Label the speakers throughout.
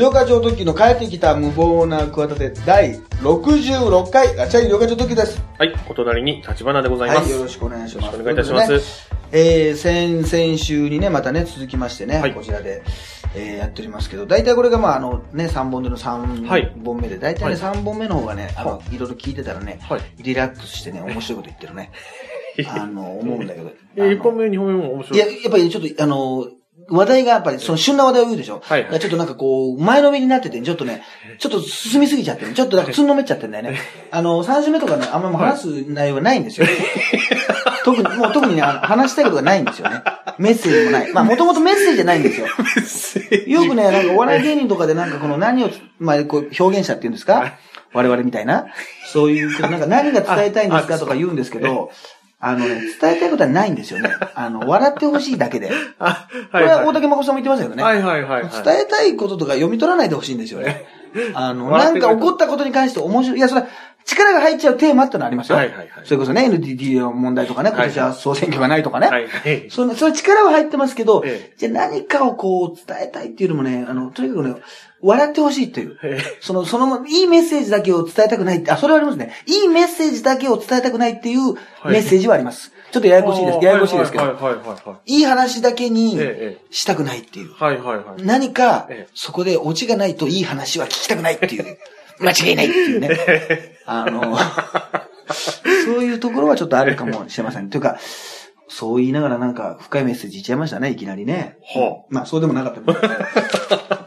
Speaker 1: 療課長時の帰ってきた無謀な企て第66回ガチャ医療課長時です。
Speaker 2: はい、お隣に立花でございま
Speaker 1: はい、
Speaker 2: す。
Speaker 1: よろしくお願いします。
Speaker 2: よろしくお願いいたします
Speaker 1: ということでねえー、先、先週にね、またね、続きましてね、
Speaker 2: はい
Speaker 1: こちらで、えー、やっておりますけど、大体これがまあ、あの、ね、3本での
Speaker 2: はい
Speaker 1: 3本目で、大体ね、
Speaker 2: はい
Speaker 1: 3本目の方がね、あの、
Speaker 2: はい
Speaker 1: ろいろ聞いてたらね、
Speaker 2: はい
Speaker 1: リラックスしてね、面白いこと言ってるね。あの、思うんだけど。
Speaker 2: えー、1本目、2本目も面白い。
Speaker 1: いや、やっぱりちょっと、あの、話題がやっぱり、その旬な話題を言うでしょ。
Speaker 2: はいはい
Speaker 1: ちょっとなんかこう、前のめりになってて、ちょっとね、ちょっと進みすぎちゃってね、ちょっとなんかつんのめっちゃってんだよね。あの、3週目とかね、あんまり話す内容がないんですよ。特に、もう特にね、話したいことがないんですよね。メッセージもない。まあ、もともとメッセージじゃないんですよ。よくね、なんかお笑い芸人とかでなんかこの何を、まあ、こう表現者っていうんですか？我々みたいな。そういう、なんか何が伝えたいんですかとか言うんですけど、あのね、伝えたいことはないんですよね。あの、笑ってほしいだけで。
Speaker 2: あ、
Speaker 1: こ
Speaker 2: はい、はい。
Speaker 1: れは大竹誠さんも言ってましたけどね。
Speaker 2: はいはいはい、はい。
Speaker 1: 伝えたいこととか読み取らないでほしいんですよね。あの、なんか起こったことに関して面白い。いや、それは力が入っちゃうテーマってのありますよ。
Speaker 2: はいはいはい
Speaker 1: それこそね、NTT の問題とかね、今年は総選挙がないとかね。
Speaker 2: はいはい。
Speaker 1: その、それ力は入ってますけど、
Speaker 2: ええ
Speaker 1: じゃあ何かをこう伝えたいっていうのもね、あの、とにかくね、笑ってほしいっていう。
Speaker 2: え
Speaker 1: その、その、いいメッセージだけを伝えたくないって、あ、それはありますね。いいメッセージだけを伝えたくないっていうメッセージはあります。ちょっとややこしいです。ややこしいですけど。
Speaker 2: はいはいはいはい。
Speaker 1: いい話だけに
Speaker 2: ええ
Speaker 1: したくないっていう。
Speaker 2: はいはいはい。
Speaker 1: 何か
Speaker 2: ええ、
Speaker 1: そこでオチがないといい話は聞きたくないっていう。間違いないっていうね。あの、そういうところはちょっとあるかもしれません。というか、そう言いながらなんか深いメッセージ言っちゃいましたね、いきなりね。
Speaker 2: は
Speaker 1: まあ、そうでもなかったみたいですね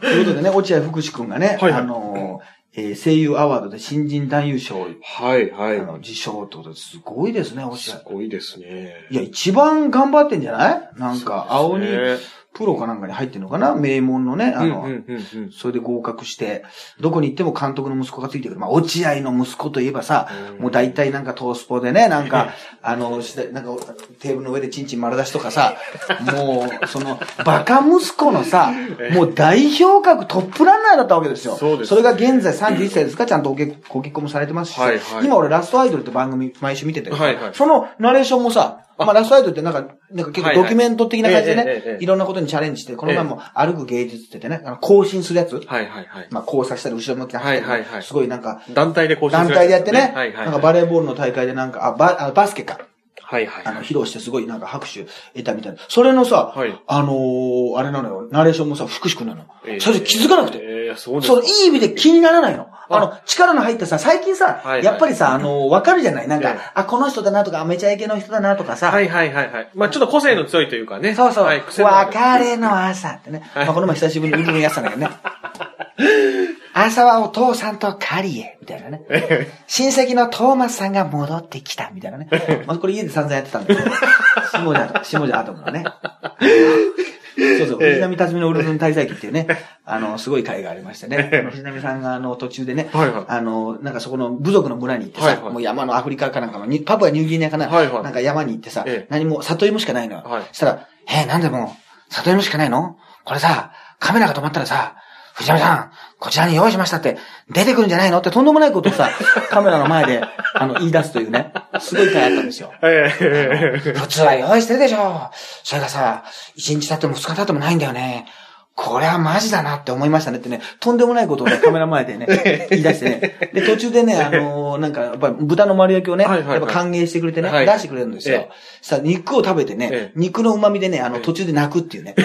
Speaker 1: ということでね、落合福士くんがね、
Speaker 2: はいはい
Speaker 1: あの、えー声優アワードで新人男優賞、
Speaker 2: はいはい。
Speaker 1: あの、受賞ってことですごいですね、落合。
Speaker 2: すごいですね。
Speaker 1: いや、一番頑張ってんじゃない？なんか、青にプロかなんかに入ってんのかな？名門のね、あの。それで合格して、どこに行っても監督の息子がついてくる。まあ、落合の息子といえばさ、
Speaker 2: うん。
Speaker 1: もう大体なんかトースポでね、なんか、あの、しなんかテーブルの上でチンチン丸出しとかさ、もう、その、バカ息子のさ、もう代表格トップランナーだったわけですよ。
Speaker 2: そうです。
Speaker 1: それが現在31歳ですか？ちゃんとご結ご結婚もされてますし、今俺ラストアイドルって番組毎週見てて、
Speaker 2: はいはい。
Speaker 1: そのナレーションもさ、まあ、ラストアイドルってなんか、なんか結構ドキュメント的な感じでね、
Speaker 2: はい
Speaker 1: ろんなことにチャレンジして、この前も歩く芸術って言ってね、あの更新するやつ、
Speaker 2: はいはいはい。
Speaker 1: まあ、交差したり後ろ向きに走ったり、
Speaker 2: はいはいはい
Speaker 1: すごいなんか、
Speaker 2: 団体で更新す
Speaker 1: 団
Speaker 2: る
Speaker 1: 体でやってね、
Speaker 2: はいはい。
Speaker 1: なんかバレーボールの大会でなんか、あ、バあバスケか、
Speaker 2: はいはい。
Speaker 1: あの、披露してすごいなんか拍手得たみたいな。それのさ、
Speaker 2: はい
Speaker 1: あのー、あれなのよ、ナレーションもさ、福士くんなの。
Speaker 2: えー
Speaker 1: それで気づかなくて。
Speaker 2: えー、そうです
Speaker 1: そのいい意味で気にならないの。あの、力の入ったさ、最近さ、
Speaker 2: はいはい
Speaker 1: やっぱりさ、あのー、わかるじゃない？なんか、
Speaker 2: ええ
Speaker 1: あ、この人だなとか、めちゃイケの人だなとかさ、
Speaker 2: はいはいはいはい。まあちょっと個性の強いというかね。
Speaker 1: そうそう。
Speaker 2: はい、
Speaker 1: 別れの朝ってね。
Speaker 2: はい
Speaker 1: まあ、この前久しぶりにウルルやってたんだけどね。朝はお父さんと狩りへ、みたいなね。親戚のトーマスさんが戻ってきた、みたいなね。まあ、これ家で散々やってたんだけど、下じゃ、下じゃアトムのね。そうそう、藤波辰巳のウルルン滞在記っていうね、あの、すごい会がありましてね。藤波さんがあの、途中でね、
Speaker 2: はいはい。
Speaker 1: あの、なんかそこの部族の村に行ってさ、
Speaker 2: はいはい。
Speaker 1: もう山のアフリカかなんかの、にパプアニューギニアかな、
Speaker 2: はいはい。
Speaker 1: なんか山に行ってさ、
Speaker 2: ええ。
Speaker 1: 何も、里芋しかないのよ。
Speaker 2: はい。
Speaker 1: そしたら、えー、なんでもう、里芋しかないの？これさ、カメラが止まったらさ、藤波さん、こちらに用意しましたって、出てくるんじゃないの？ってとんでもないことをさ、カメラの前で、あの、言い出すというね、すごい回あったんですよ。
Speaker 2: えー
Speaker 1: 普通は用意してるでしょ。それがさ、1日経っても2日経ってもないんだよね。これはマジだなって思いましたねってね、とんでもないことをね、カメラ前でね、言い出してね。で、途中でね、あのーなんか、やっぱり豚の丸焼きをね、やっぱ歓迎してくれてね、
Speaker 2: はい
Speaker 1: 出してくれるんですよ。
Speaker 2: え
Speaker 1: さ、肉を食べてね、
Speaker 2: ええ
Speaker 1: 肉の旨味でね、あの、途中で泣くっていうね。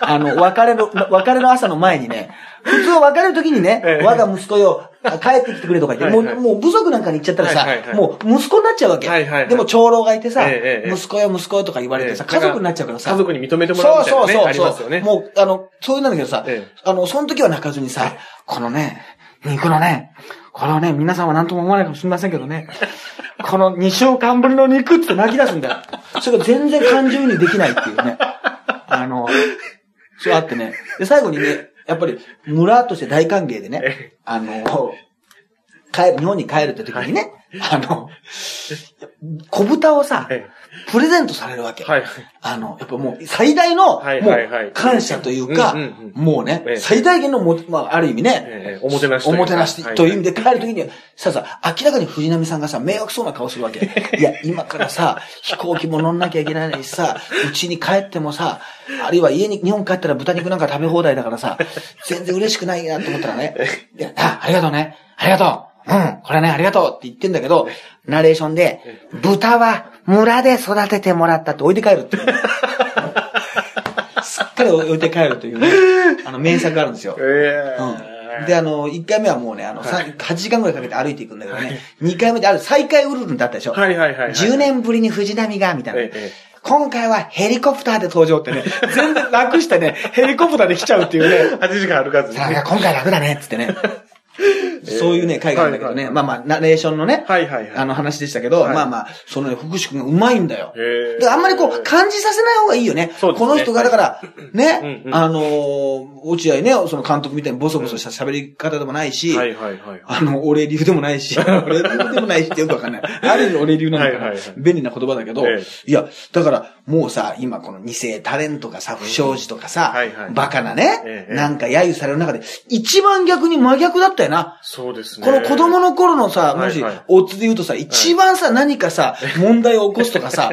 Speaker 1: あの、別れの、別れの朝の前にね、普通は別れる時にね、
Speaker 2: ええ
Speaker 1: 我が息子よ、帰ってきてくれとか言って、もう、もう部族なんかに行っちゃったらさ、もう息子になっちゃうわけ。
Speaker 2: はいはいはい
Speaker 1: でも長老がいてさ、息子よ息子よとか言われてさ、
Speaker 2: ええ
Speaker 1: 家族になっちゃうからさ。
Speaker 2: 家族に認めてもらうみたいなね。ありますよね。
Speaker 1: もう、あの、そういうなんだけどさ、
Speaker 2: ええ
Speaker 1: あの、その時は泣かずにさ、このね、肉のね、これはね、皆さんは何とも思わないかもしれませんけどね、この2週間ぶりの肉って泣き出すんだよ。それが全然感情移入できないっていうね。あの、そうあってね。で、最後にね、やっぱり、村として大歓迎でね、あの、帰る、日本に帰るって時にね、あの、小豚をさ、
Speaker 2: え
Speaker 1: プレゼントされるわけ。
Speaker 2: えはい。
Speaker 1: あの、やっぱもう最大の、もう感謝というかもうね
Speaker 2: ええ、
Speaker 1: 最大限のも、まあ、ある意味ね、
Speaker 2: ええおもてなし
Speaker 1: おもてなしという意味で帰るときに、さあさ、明らかに藤波さんがさ、迷惑そうな顔するわけ。いや、今からさ、飛行機も乗んなきゃいけないしさ、うちに帰ってもさ、あるいは家に、日本帰ったら豚肉なんか食べ放題だからさ、全然嬉しくないなと思ったらね、いや、あ、ありがとうね。ありがとう。うん、これね、ありがとうって言ってんだけど、ナレーションで、豚は村で育ててもらったって置いて帰るって。すっかり置いて帰るというね、あの、名作があるんですよ。
Speaker 2: ええ
Speaker 1: うん。で、あの、1回目はもうね、あの、さ8時間ぐらいかけて歩いていくんだけどね、2回目である再開ウルルンだったでしょ。
Speaker 2: はいはいはいはい。
Speaker 1: 10年ぶりに藤波が、みたいな。
Speaker 2: えええ
Speaker 1: 今回はヘリコプターで登場ってね、全然楽してね、ヘリコプターで来ちゃうっていうね。
Speaker 2: 8時間歩かずに。
Speaker 1: さあ、今回楽だね、つってね。そういうね、回があるんだけどね。まあまあ、ナレーションのね、
Speaker 2: はいはいはい。
Speaker 1: あの話でしたけど、
Speaker 2: はい
Speaker 1: まあまあ、そのね、福士君がうまいんだよ。で、あんまりこう、感じさせない方がいいよね。この人が、だから、ね、あのー落合ね、その監督みたいにボソボソした喋り方でもないし、
Speaker 2: はいはいはい。
Speaker 1: あの、俺流でもないし、俺流でもないしってよくわかんない。ある意味俺流なのかな、
Speaker 2: はいはいはい
Speaker 1: 便利な言葉だけど、
Speaker 2: ええ
Speaker 1: いや、だから、もうさ、今この二世タレントがさ、不祥事とかさ、バカなね、
Speaker 2: ええ
Speaker 1: なんか揶揄される中で、一番逆に真逆だったよな。
Speaker 2: そうですね。
Speaker 1: この子供の頃のさ、もし
Speaker 2: はい。はい、
Speaker 1: オッズで言うとさ、一番さ、何かさ、問題を起こすとかさ、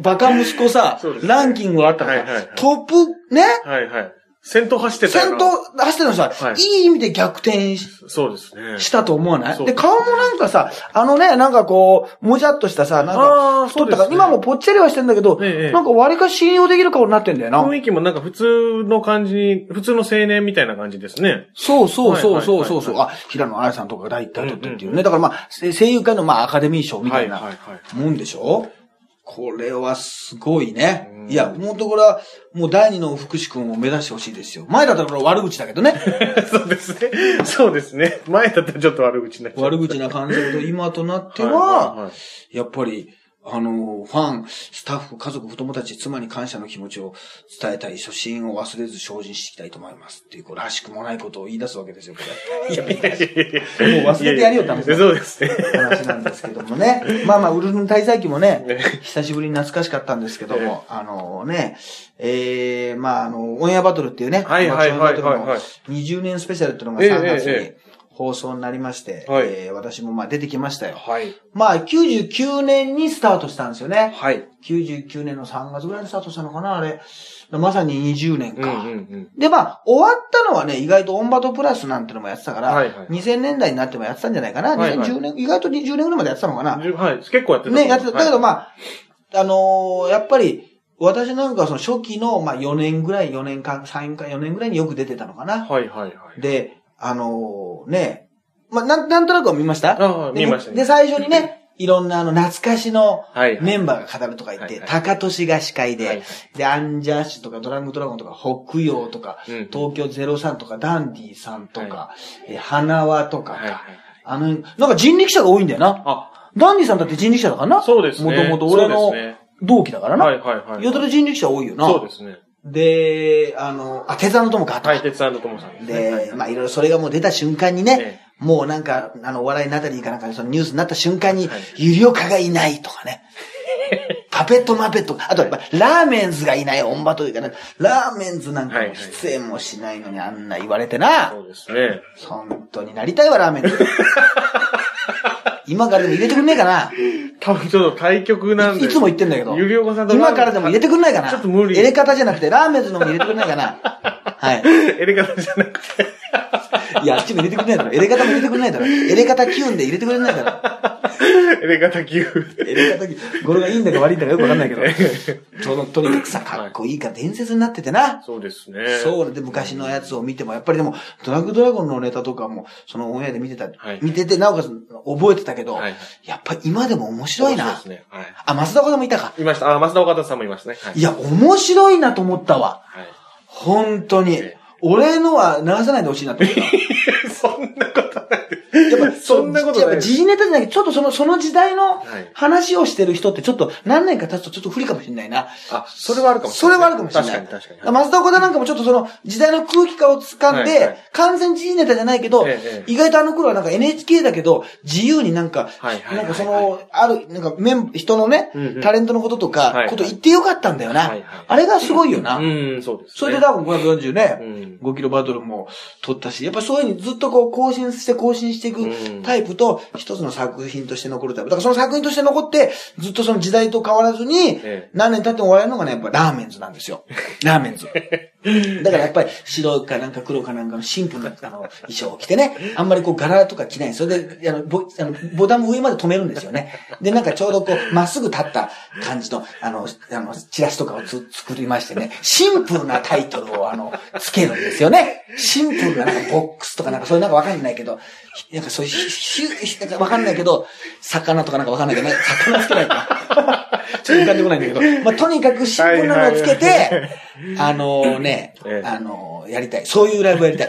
Speaker 1: バカ息子さ ランキングがあったらさトップ、ね、
Speaker 2: はいはい。先頭走ってたよな
Speaker 1: 先頭走ってるのさ、
Speaker 2: はい。
Speaker 1: いい意味で逆転し
Speaker 2: そうですね。
Speaker 1: したと思わない？
Speaker 2: そう
Speaker 1: で、顔もなんかさ、あのね、なんかこう、もじゃっとしたさ、なん
Speaker 2: あ
Speaker 1: か
Speaker 2: ー、
Speaker 1: 太ったから、
Speaker 2: そうですね。
Speaker 1: 今もぽっちゃりはしてんだけど、
Speaker 2: ええ
Speaker 1: なんか割か信用できる顔になってんだよな。
Speaker 2: 雰囲気もなんか普通の感じに、普通の青年みたいな感じですね。
Speaker 1: そうそうそうそうそう。そう。あ、平野綾さんとかが第一回取ってっていうね。だからまあ、せ声優界のまあアカデミー賞みたいな
Speaker 2: はいはいはい。
Speaker 1: もんでしょ？これはすごいね
Speaker 2: う。ん
Speaker 1: いや、もうところは、もう第二の福士君を目指してほしいですよ。前だったらこれ悪口だけどね。
Speaker 2: そうですね。そうですね。前だったらちょっと悪口になっちゃう。
Speaker 1: 悪口な感じだけど、今となって
Speaker 2: はい
Speaker 1: は、
Speaker 2: はいはい
Speaker 1: やっぱり、あの、ファン、スタッフ、家族、子供たち、妻に感謝の気持ちを伝えたい、初心を忘れず精進していきたいと思います。っていう、こう、らしくもないことを言い出すわけですよ、これ。いや、いやいやもう忘れてやるよって話
Speaker 2: そうですね。
Speaker 1: 話なんですけどもね。まあまあ、ウルルン滞在記もね
Speaker 2: ね、
Speaker 1: 久しぶりに懐かしかったんですけども、あのね、えー、まああの、オンエアバトルっていうね、
Speaker 2: はいはいはいはいはい
Speaker 1: 爆笑のバトルの20年スペシャルっていうのが3月に
Speaker 2: えええ
Speaker 1: 放送になりまして、
Speaker 2: はい
Speaker 1: えー私もまあ出てきましたよ。
Speaker 2: はい。
Speaker 1: まあ、99年にスタートしたんですよね。
Speaker 2: はい。
Speaker 1: 99年の3月ぐらいにスタートしたのかな、あれ。まさに20年か。
Speaker 2: うんうんうん。
Speaker 1: で、まあ、終わったのはね、意外とオンバトプラスなんてのもやってたから、
Speaker 2: はいはい
Speaker 1: 2000年代になってもやってたんじゃないかな。
Speaker 2: はいはい
Speaker 1: 2010年、意外と20年ぐらいまでやってたのかな。
Speaker 2: はい。結構やってた。
Speaker 1: ね、やってた。だけど
Speaker 2: あ、
Speaker 1: まあ、あのーやっぱり、私なんかはその初期の、まあ4年ぐらい、4年間、3か4年ぐらいによく出てたのかな。
Speaker 2: はいはいはい。
Speaker 1: で、あのーね、まあ、なん、なんとなくは見ました？
Speaker 2: 見ましたね
Speaker 1: で、最初にね、いろんなあの、懐かしの
Speaker 2: はい。
Speaker 1: メンバーが語るとか言って、高俊が司会で、
Speaker 2: はい
Speaker 1: で、アンジャッシュとかドラングドラゴンとか、北洋とか、
Speaker 2: うん
Speaker 1: 東京03とか、ダンディさんとか、
Speaker 2: は
Speaker 1: えー花輪とかあの、なんか人力車が多いんだよな。
Speaker 2: あ、
Speaker 1: ダンディさんだって人力車だからな。
Speaker 2: そうですね。
Speaker 1: もともと俺の同期だからな。
Speaker 2: はいはいはい。
Speaker 1: よどれ人力車多いよな。
Speaker 2: そうですね。
Speaker 1: で、あの、あ、手沢の友か。
Speaker 2: はい、鉄腕の友さんですね。
Speaker 1: で、まあいろいろそれがもう出た瞬間にね、
Speaker 2: え
Speaker 1: もうなんか、あの、お笑いナタリーかなんかでそのニュースになった瞬間に
Speaker 2: はい、
Speaker 1: ゆりおかがいないとかね。パペットマペット、あとラーメンズがいないオンバというかね、ラーメンズなんかも出演もしないのにあんな言われてな、
Speaker 2: そうですね。
Speaker 1: 本当になりたいわ、ラーメンズ。今からでも入れてくんねえかな
Speaker 2: 多分ちょっと対局なんで。
Speaker 1: いつも言ってんだけど。
Speaker 2: ゆりおかさんと
Speaker 1: 今からでも入れてくんないかな
Speaker 2: ちょっと無理。
Speaker 1: 入れ方じゃなくて、ラーメンズのも入れてくんないかなはい。
Speaker 2: 入れ方じゃなくて。
Speaker 1: いや、あっちも入れてくんないだろ。入れ方も入れてくんないだろ。入れ方キュンで入れてくれないだろ。
Speaker 2: 入れ方級。
Speaker 1: 入れ方キュン。語呂がいいんだか悪いんだかよくわかんないけど。そ の、とにかくさ、かっこいいから伝説になっててな。
Speaker 2: そうですね。
Speaker 1: そうで、昔のやつを見ても、やっぱりでも、ドラッグドラゴンのネタとかも、そのオンエアで見てた、
Speaker 2: はい
Speaker 1: 見てて、なおかつ覚えてたけど、
Speaker 2: はい
Speaker 1: やっぱり今でも面白いな。
Speaker 2: そうですね。はい。
Speaker 1: あ、増田岡さんもいたか。
Speaker 2: いました。あ、増田岡田さんもいますね。はい。
Speaker 1: いや、面白いなと思ったわ。
Speaker 2: はい。
Speaker 1: 本当に
Speaker 2: ええ。
Speaker 1: 俺のは流さないでほしいなって思った。
Speaker 2: そんなこと。そんなことない
Speaker 1: やっぱ時事ネタじゃなくて、ちょっとその、その時代の
Speaker 2: はい
Speaker 1: 話をしてる人ってちょっと何年か経つとちょっと不利かもしれないな。
Speaker 2: あ、それはあるかもし
Speaker 1: それ
Speaker 2: れない。
Speaker 1: はあるかもしれない。
Speaker 2: 確かに確かに。
Speaker 1: 松田岡田なんかもちょっとその時代の空気感を掴んで、
Speaker 2: はいはい
Speaker 1: 完全時事ネタじゃないけど、意外とあの頃はなんか NHK だけど、自由になんか、
Speaker 2: はいはいはいはい
Speaker 1: なんかその、ある、なんかメン、人のね、
Speaker 2: うんうん
Speaker 1: タレントのこととか、
Speaker 2: はいはい
Speaker 1: こと言ってよかったんだよな。
Speaker 2: はいはい
Speaker 1: あれがすごいよな。
Speaker 2: うん、そうです、ね。
Speaker 1: それで多分540ね、
Speaker 2: うん
Speaker 1: 5キロバトルも取ったし、やっぱそういうふうにずっとこう更新して更新していく
Speaker 2: うん
Speaker 1: タイプと、一つの作品として残るタイプ。だからその作品として残って、ずっとその時代と変わらずに
Speaker 2: ええ、
Speaker 1: 何年経っても笑えるのがね、やっぱラーメンズなんですよ。ラーメンズ。だからやっぱり白かなんか黒かなんかのシンプルなあの衣装を着てね、あんまりこう柄とか着ないんですよ。で、あの、ボあのボタンも上まで止めるんですよね。で、なんかちょうどこう、まっすぐ立った感じの、あの、あの、チラシとかをつ作りましてね、シンプルなタイトルをあの、つけるんですよね。シンプルななんかボックスとかなんかそういうなんかわかんないけど、なんかそういう、ひひなんかわかんないけど、魚とかなんかわかんないけどね、魚つけないか。ちょっと浮かんでこないんだけど、まあ、とにかくシンプルなのをつけて、あのね
Speaker 2: え、え
Speaker 1: あのやりたい。そういうライブやりたい。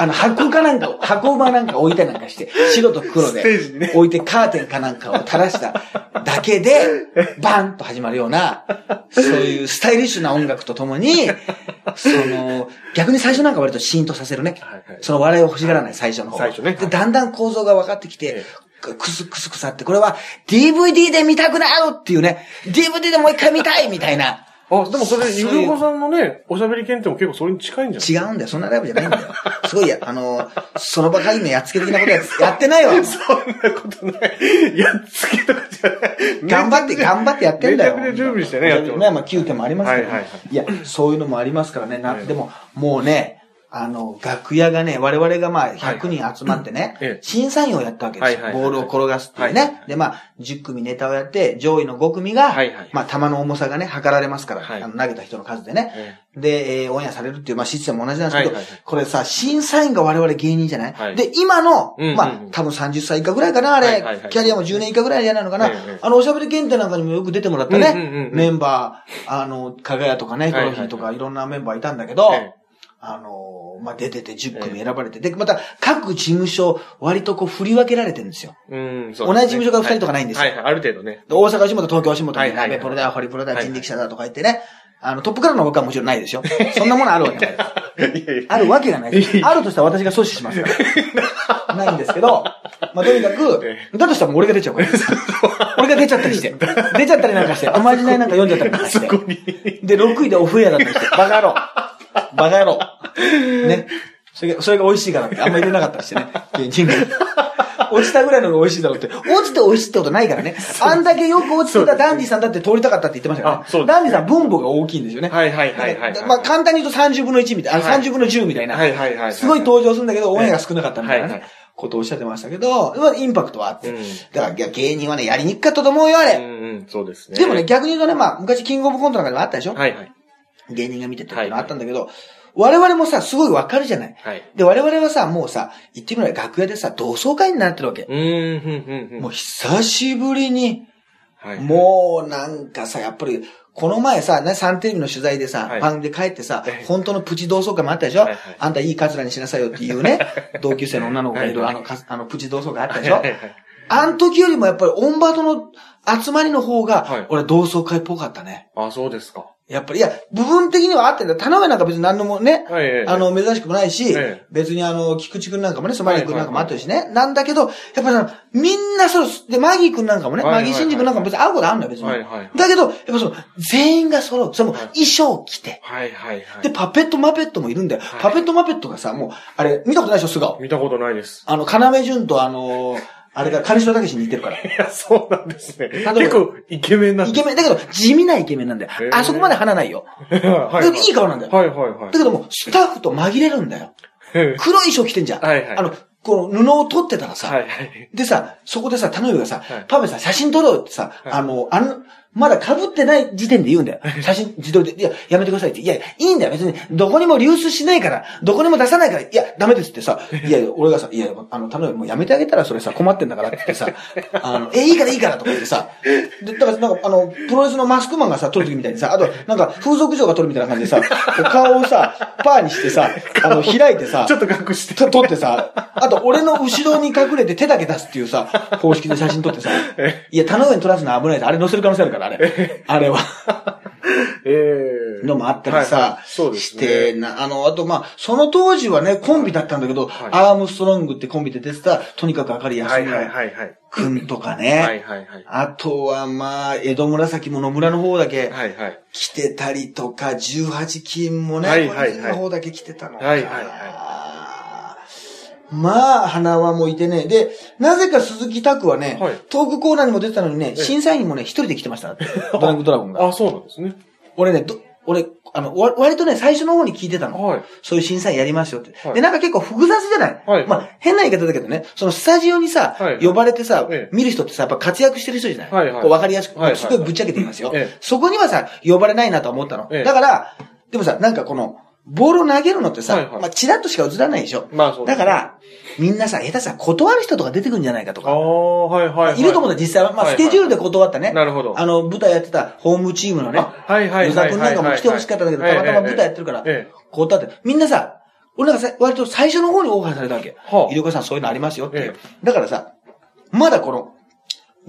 Speaker 1: あの、箱かなんか、箱馬なんか置いたりなんかして、白と黒で置いてカーテンかなんかを垂らしただけで、バンと始まるような、そういうスタイリッシュな音楽とともに、その、逆に最初なんか割とシーンとさせるね。その笑いを欲しがらない最初の方。
Speaker 2: 最初ね
Speaker 1: で、だんだん構造が分かってきて
Speaker 2: え、
Speaker 1: くすくすくさって、これは DVD で見たくなるっていうね、DVD でもう一回見たいみたいな。
Speaker 2: あ、でもそれ、ゆるこさんのね、おしゃべり検定も結構それに近いんじゃない？
Speaker 1: 違うんだよ。そんなライブじゃないんだよ。すごいや、あの、その場限りのやっつけ的なことややってないわ。
Speaker 2: そんなことない。やっつけとかじゃない。
Speaker 1: 頑張って、頑張ってやってんだよ。
Speaker 2: めちゃくちゃ準備してねやってま
Speaker 1: まあ、9点もありますけど、
Speaker 2: はいはい
Speaker 1: いや、そういうのもありますからね。な、
Speaker 2: ええ
Speaker 1: でも、もうね、あの、楽屋がね、我々がまあ、100人集まってね、
Speaker 2: ええ。
Speaker 1: 審査員をやったわけですよ。
Speaker 2: はいはいはい
Speaker 1: ボールを転がすっていうね。
Speaker 2: はい。
Speaker 1: で、まあ、10組ネタをやって、上位の5組が、
Speaker 2: はいはい
Speaker 1: まあ、球の重さがね、測られますから、
Speaker 2: はい。
Speaker 1: あの投げた人の数でね。
Speaker 2: え
Speaker 1: で、えーオンエアされるっていう、まあ、システムも同じなんですけど、
Speaker 2: はいはいはい。
Speaker 1: これさ、審査員が我々芸人じゃない、
Speaker 2: はい。
Speaker 1: で、今の、
Speaker 2: うんうんうん。
Speaker 1: まあ、多分30歳以下ぐらいかな、あれ、
Speaker 2: はいはいはい
Speaker 1: キャリアも10年以下ぐらいじゃないのかな、
Speaker 2: ええ
Speaker 1: あの、おしゃべり検定なんかにもよく出てもらったね、
Speaker 2: うんうんうんうん。
Speaker 1: メンバー、あの、かがやとかね、ヒコロヒーとか
Speaker 2: はい
Speaker 1: いろんなメンバーいたんだけど、
Speaker 2: え
Speaker 1: あの、まあ、出てて10組選ばれて、で、また各事務所割とこう振り分けられてるんですよ。
Speaker 2: うん、そう
Speaker 1: 同じ事務所が二人とかないんですよ
Speaker 2: はいはい、ある程度ね。
Speaker 1: で大阪吉本、東京吉本に、
Speaker 2: はいはい
Speaker 1: プロだ、ホリプロだ、
Speaker 2: はい
Speaker 1: 人力車だとか言ってね、あの、トップからの僕はもちろんないですよ。そんなものあるわけない です。あるわけがないです。あるとしたら私が阻止しますから。ないんですけど、まあ、とにかく
Speaker 2: え、
Speaker 1: だとしたらもう俺が出ちゃうから。俺が出ちゃったりして。出ちゃったりなんかして、おまじないなんか読んじゃったりなんかして。で、6位でオフエアだったりして、バカ野郎。バカ野郎。ね。それが、それが美味しいからってあんま入れなかったりしてね。芸人が。落ちたぐらいのが美味しいだろうって。落ちて美味しいってことないからね。あんだけよく落ちてたダンディさんだって通りたかったって言ってましたからねダンディさん分母が大きいんですよね。
Speaker 2: はいはいはいはい
Speaker 1: でまあ簡単に言うと30分の1みたいな、あ
Speaker 2: はい
Speaker 1: 30分の10みたいな。
Speaker 2: はいはいはい。
Speaker 1: すごい登場するんだけど、オンエアが少なかったみたいなね
Speaker 2: はいはい
Speaker 1: ことをおっしゃってましたけど、まあインパクトはあって。
Speaker 2: うん
Speaker 1: だから芸人はね、やりにくかったと思うよ、あれ。
Speaker 2: うんうん、そうですね。
Speaker 1: でもね、、逆に言うとね、まあ昔キングオブコントなんかでもあったでしょ？
Speaker 2: はいはい。
Speaker 1: 芸人が見ててっていうのあったんだけど、我々もさ、すごいわかるじゃない。
Speaker 2: はい。
Speaker 1: で、我々はさ、もうさ、言ってみれば楽屋でさ、同窓会になってるわけ。
Speaker 2: うーん、ふんふん。
Speaker 1: もう久しぶりに、
Speaker 2: はい。
Speaker 1: もうなんかさ、やっぱり、この前さ、ね、サンテレビの取材でさ、
Speaker 2: はい
Speaker 1: 番組で帰ってさ
Speaker 2: ええ、
Speaker 1: 本当のプチ同窓会もあったでしょ、
Speaker 2: はいはい
Speaker 1: あんたいいカツラにしなさいよっていうね、同級生の女の子がいる、
Speaker 2: はい
Speaker 1: あの、かあの、プチ同窓会あったでしょ？
Speaker 2: はいはいはい
Speaker 1: あの時よりもやっぱりオンバートの集まりの方が、
Speaker 2: はい
Speaker 1: 俺同窓会っぽかったね。
Speaker 2: あ、そうですか。
Speaker 1: やっぱり、いや、部分的にはあってんだ。田上なんか別に何のもね、
Speaker 2: はいはいはい
Speaker 1: あの、珍しくもないし、
Speaker 2: ええ
Speaker 1: 別にあの、菊池くんなんかもね、ソマリーくんなんかもあったしね。なんだけど、やっぱりさ、みんなそう、で、マギーくんなんかもね、
Speaker 2: はいはいはい
Speaker 1: マギーシンジ君なんかも別に会うことあるんだよ、別に。
Speaker 2: はいはい
Speaker 1: だけど、やっぱその、全員が揃う。その、
Speaker 2: はい
Speaker 1: 衣装着て。
Speaker 2: はいはいはい。
Speaker 1: で、パペットマペットもいるんだよ。
Speaker 2: はい
Speaker 1: パペットマペットがさ、もう、あれ、見たことないでしょ、素顔。
Speaker 2: 見たことないです。
Speaker 1: あの、要潤とあのあれが、金城武に似てるから。
Speaker 2: いや、そうなんですね。
Speaker 1: ば
Speaker 2: 結構、イケメンなん
Speaker 1: イケメン、だけど、地味なイケメンなんだよあそこまで鼻ないよ。
Speaker 2: は
Speaker 1: だけどいい顔なんだよ。
Speaker 2: はいはいはい。
Speaker 1: だけども、スタッフと紛れるんだよ。
Speaker 2: へ
Speaker 1: 黒い衣装着てんじゃん。
Speaker 2: はいはい
Speaker 1: あの、この布を取ってたらさ、
Speaker 2: はいはい。
Speaker 1: でさ、そこでさ、田上がさ、
Speaker 2: はい
Speaker 1: パペさ、写真撮ろうってさ、
Speaker 2: はい
Speaker 1: あの、あの、まだ被ってない時点で言うんだよ。写真自撮りで。いや、やめてくださいって。いや、いいんだよ。別に、どこにも流出しないから、どこにも出さないから、いや、ダメですってさ、いや、俺がさ、いや、あの、田上もうやめてあげたらそれさ、困ってんだからってさ、あの、え、いいからいいからとか言ってさ、で、だからなんか、あの、プロレスのマスクマンがさ、撮る時みたいにさ、あと、なんか、風俗嬢が撮るみたいな感じでさ、顔をさ、パーにしてさ、あの、開いてさ、
Speaker 2: ちょっと隠して。
Speaker 1: と撮ってさ、あと俺の後ろに隠れて手だけ出すっていうさ、方式で写真撮ってさ、いや、棚上に撮らすのは危ないです。あれ載せる可能性あるから、あれ。あれは。
Speaker 2: ええ
Speaker 1: のもあったりさ、
Speaker 2: はいはいそうですね
Speaker 1: してな、あの、あとまあ、その当時はね、コンビだったんだけど、
Speaker 2: はい
Speaker 1: アームストロングってコンビで出てた、とにかく明るい安
Speaker 2: はいはい
Speaker 1: 村
Speaker 2: はいはい。
Speaker 1: くんとか
Speaker 2: はい
Speaker 1: ね。
Speaker 2: はいはい。
Speaker 1: あとはまあ、江戸紫も野村の方だけ
Speaker 2: はいはい。
Speaker 1: 来てたりとか、18金もね、
Speaker 2: はいはいはい
Speaker 1: の方だけ来てたのか。
Speaker 2: はいはい
Speaker 1: まあ、花輪もいてね。で、なぜか鈴木拓はね、
Speaker 2: はい
Speaker 1: トークコーナーにも出てたのにね、
Speaker 2: え
Speaker 1: 審査員にもね、一人で来てました。ドランクドラゴンが。
Speaker 2: あ、そうなんですね。
Speaker 1: 俺ね、ど俺、あの、わ割とね、最初の方に聞いてたの。
Speaker 2: はい。
Speaker 1: そういう審査員やりますよって。
Speaker 2: はい
Speaker 1: で、なんか結構複雑じゃない、
Speaker 2: はい
Speaker 1: まあ、変な言い方だけどね、そのスタジオにさ、
Speaker 2: はい
Speaker 1: 呼ばれてさ、
Speaker 2: ええ
Speaker 1: 見る人ってさ、やっぱ活躍してる人じゃない、
Speaker 2: はいはい
Speaker 1: こう分かりやすく、
Speaker 2: はいはい
Speaker 1: すごいぶっちゃけて言いますよ、
Speaker 2: ええ
Speaker 1: そこにはさ、呼ばれないなと思ったの。
Speaker 2: ええ
Speaker 1: だから、でもさ、なんかこの、ボールを投げるのってさ、
Speaker 2: はいはい
Speaker 1: まあ、チラッとしか映らないでしょ。
Speaker 2: まあそうです
Speaker 1: だから、みんなさ、下手さ、断る人とか出てくるんじゃないかとか。
Speaker 2: ああ、はいはいはい。
Speaker 1: いると思うんだ、実際は。まあ、スケジュールで断ったね。
Speaker 2: なるほど
Speaker 1: あの、舞台やってたホームチームのね。
Speaker 2: あはいはいはいはい
Speaker 1: 与沢君なんかも来てほしかったんだけど、たまたま舞台やってるから、
Speaker 2: ええ
Speaker 1: 断って。みんなさ、俺なんかさ、割と最初の方にオファーされたわけ？
Speaker 2: はあ
Speaker 1: 医療家さんそういうのありますよっていう。
Speaker 2: え
Speaker 1: だからさ、まだこの、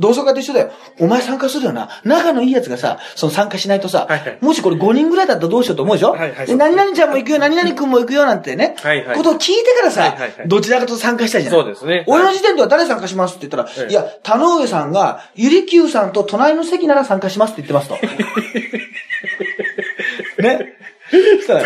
Speaker 1: 同窓会と一緒だよ。お前参加するよな。仲のいいやつがさ、その参加しないとさ、
Speaker 2: はいはい。
Speaker 1: もしこれ5人ぐらいだったらどうしようと思うでしょ、
Speaker 2: はいはい。
Speaker 1: で何々ちゃんも行くよ、何々君も行くよなんてね、
Speaker 2: はいはい。
Speaker 1: ことを聞いてからさ、
Speaker 2: はいはいはい。
Speaker 1: どちらかと参加したいじゃん。
Speaker 2: そうですね。
Speaker 1: 俺の時点では誰参加しますって言ったら、
Speaker 2: ええ。
Speaker 1: いや、田上さんが、ゆりきゅうさんと隣の席なら参加しますって言ってますと。ね。そしたら、